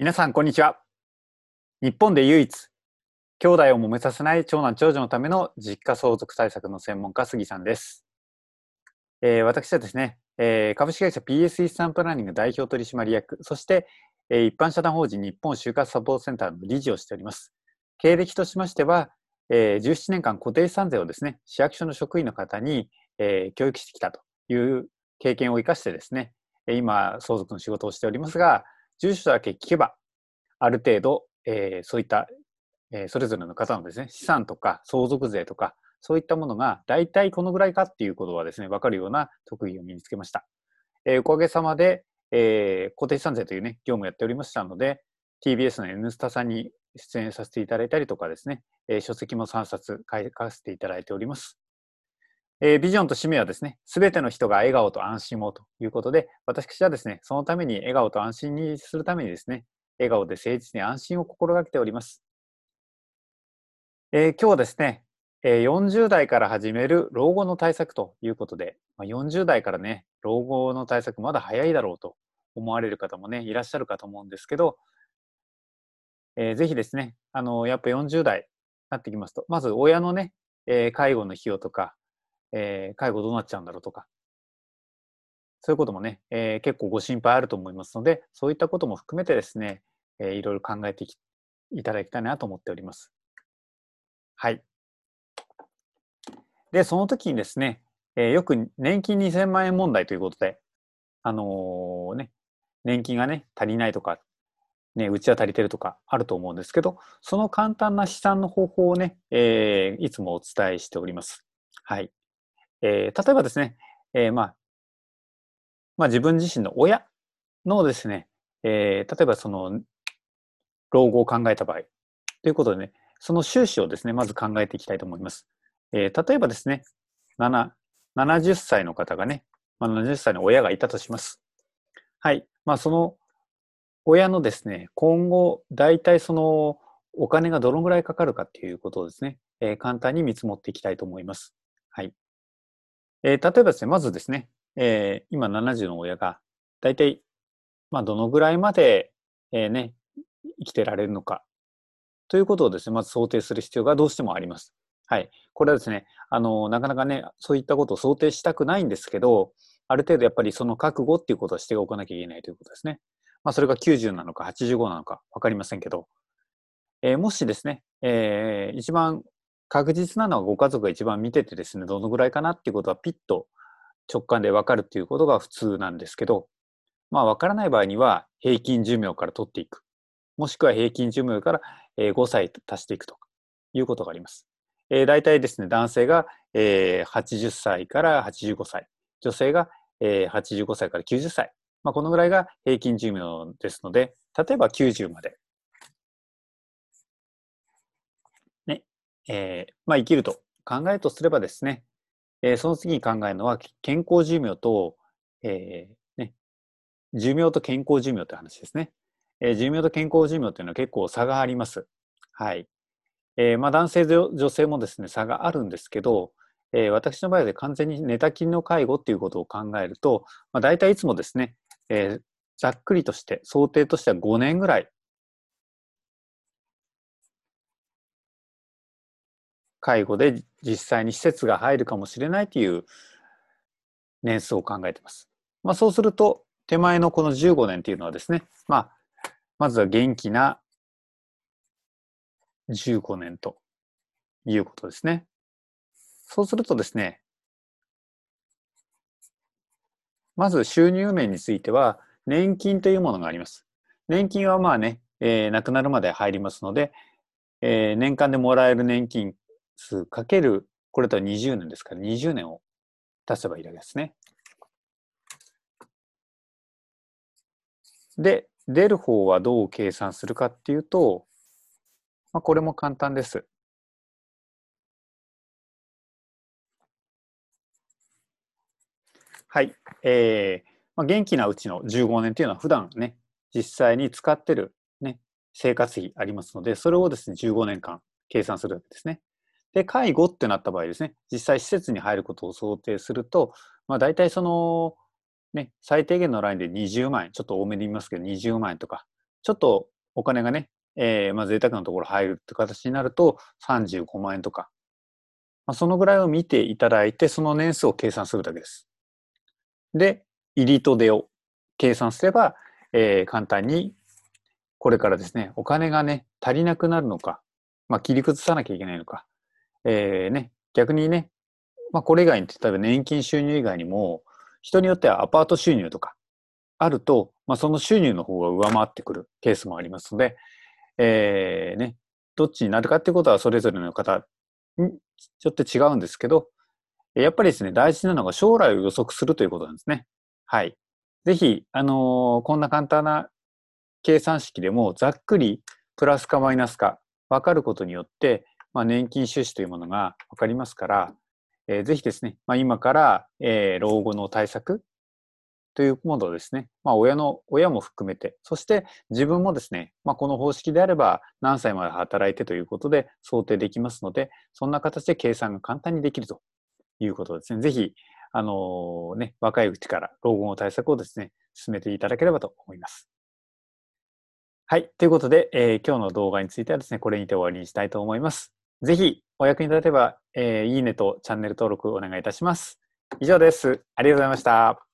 皆さんこんにちは。日本で唯一兄弟を揉めさせない長男長女のための実家相続対策の専門家杉さんです、えー私はですね、えー株式会社 PS イスタンプランニング代表取締役そして、えー一般社団法人日本就活サポートセンターの理事をしております。経歴としましては、えー17年間固定資産税をですね市役所の職員の方に、えー教育してきたという経験を生かしてですね今相続の仕事をしておりますが住所だけ聞けばある程度、えーそういった、えーそれぞれの方のですね、資産とか相続税とか、そういったものが大体このぐらいかっていうことはですね、わかるような特技を身につけました。えーおかげさまで、えー固定資産税というね、業務をやっておりましたので、TBS の N スタさんに出演させていただいたりとかですね、えー書籍も3冊書かせていただいております。えービジョンと使命はですね、すべての人が笑顔と安心をということで、私はですね、そのために笑顔と安心にするためにですね、笑顔で誠実に安心を心がけております。えー今日はですね、えー40代から始める老後の対策ということで、まあ、40代からね、老後の対策まだ早いだろうと思われる方もね、いらっしゃるかと思うんですけど、えーぜひですね、あのやっぱ40代になってきますと、まず親のね、え介護の費用とか、えー介護どうなっちゃうんだろうとか、そういうこともね、えー結構ご心配あると思いますので、そういったことも含めてですね、えーいろいろ考えていただきたいなと思っております。はい。で、その時にですね、えーよく年金2000万円問題ということで、あのーね、年金がね、足りないとか、ね、うちは足りてるとかあると思うんですけど、その簡単な試算の方法をね、えーいつもお伝えしております。はい。えー例えばですね、えーまあ、まあ自分自身の親のですね、えー例えばその老後を考えた場合ということでね、その収支をですね、まず考えていきたいと思います。えー例えばですね、7 70歳の方がね、まあ、70歳の親がいたとします。はい。まあその親のですね、今後、大体そのお金がどのぐらいかかるかっていうことをですね、えー簡単に見積もっていきたいと思います。はい。えー例えばですね、まずですね、えー今70の親が大体、まあどのぐらいまで、えーね、生きてられるのかということをですね、まず想定する必要がどうしてもあります。はい。これはですね、あの、なかなかね、そういったことを想定したくないんですけど、ある程度やっぱりその覚悟っていうことをしておかなきゃいけないということですね。まあ、それが90なのか85なのか分かりませんけど、えーもしですね、えー一番確実なのはご家族が一番見ててですね、どのぐらいかなっていうことはピッと直感で分かるっていうことが普通なんですけど、まあ分からない場合には平均寿命から取っていく。もしくは平均寿命から5歳足していくということがあります。えー、大体ですね、男性が、えー80歳から85歳、女性が、えー85歳から90歳。まあ、このぐらいが平均寿命ですので、例えば90まで、えーまあ、生きると考えるとすればですね、えーその次に考えるのは健康寿命と、えーね、寿命と健康寿命という話ですね。え寿命と健康寿命というのは結構差があります。はい。えまあ、男性女性もですね差があるんですけど、え私の場合で完全に寝たきりの介護っていうことを考えると、まあ、大体いつもですね、えざっくりとして想定としては5年ぐらい介護で実際に施設が入るかもしれないという年数を考えてます。まあ、そうすると手前のこの15年っていうのはですね、まあ、まずは元気な15年ということですね。そうするとですね、まず収入面については、年金というものがあります。年金はまあね、えー亡くなるまで入りますので、えー年間でもらえる年金数かける、これとは20年ですから、20年を足せばいいわけですね。で、出る方はどう計算するかっていうと、まあ、これも簡単です。はい。えーまあ、元気なうちの15年というのは普段ね、実際に使ってる、ね、生活費ありますので、それをですね、15年間計算するわけですね。で、介護ってなった場合ですね、実際施設に入ることを想定すると、まあ、大体その、ね、最低限のラインで20万円、ちょっと多めで言いますけど、20万円とか、ちょっとお金がね、えー、まあ贅沢なところ入るって形になると35万円とか、まあ、そのぐらいを見ていただいて、その年数を計算するだけです。で、入りと出を計算すれば、えー、簡単にこれからですね、お金がね、足りなくなるのか、まあ、切り崩さなきゃいけないのか、えー、ね、逆にね、まあ、これ以外に、例えば年金収入以外にも、人によってはアパート収入とかあると、まあ、その収入の方が上回ってくるケースもありますので、えー、ね、どっちになるかっていうことはそれぞれの方によって違うんですけど、やっぱりですね、大事なのが将来を予測するということなんですね。はい。ぜひ、あのー、こんな簡単な計算式でもざっくりプラスかマイナスか分かることによって、まあ、年金収支というものが分かりますから、えー、ぜひですね、まあ、今から、えー、老後の対策というものをですね、まあ、親の、親も含めて、そして自分もですね、まあ、この方式であれば何歳まで働いてということで想定できますので、そんな形で計算が簡単にできるということですね。ぜひ、あのー、ね、若いうちから老後の対策をですね、進めていただければと思います。はい。ということで、えー、今日の動画についてはですね、これにて終わりにしたいと思います。ぜひ、お役に立てば、えー、いいねとチャンネル登録お願いいたします。以上です。ありがとうございました。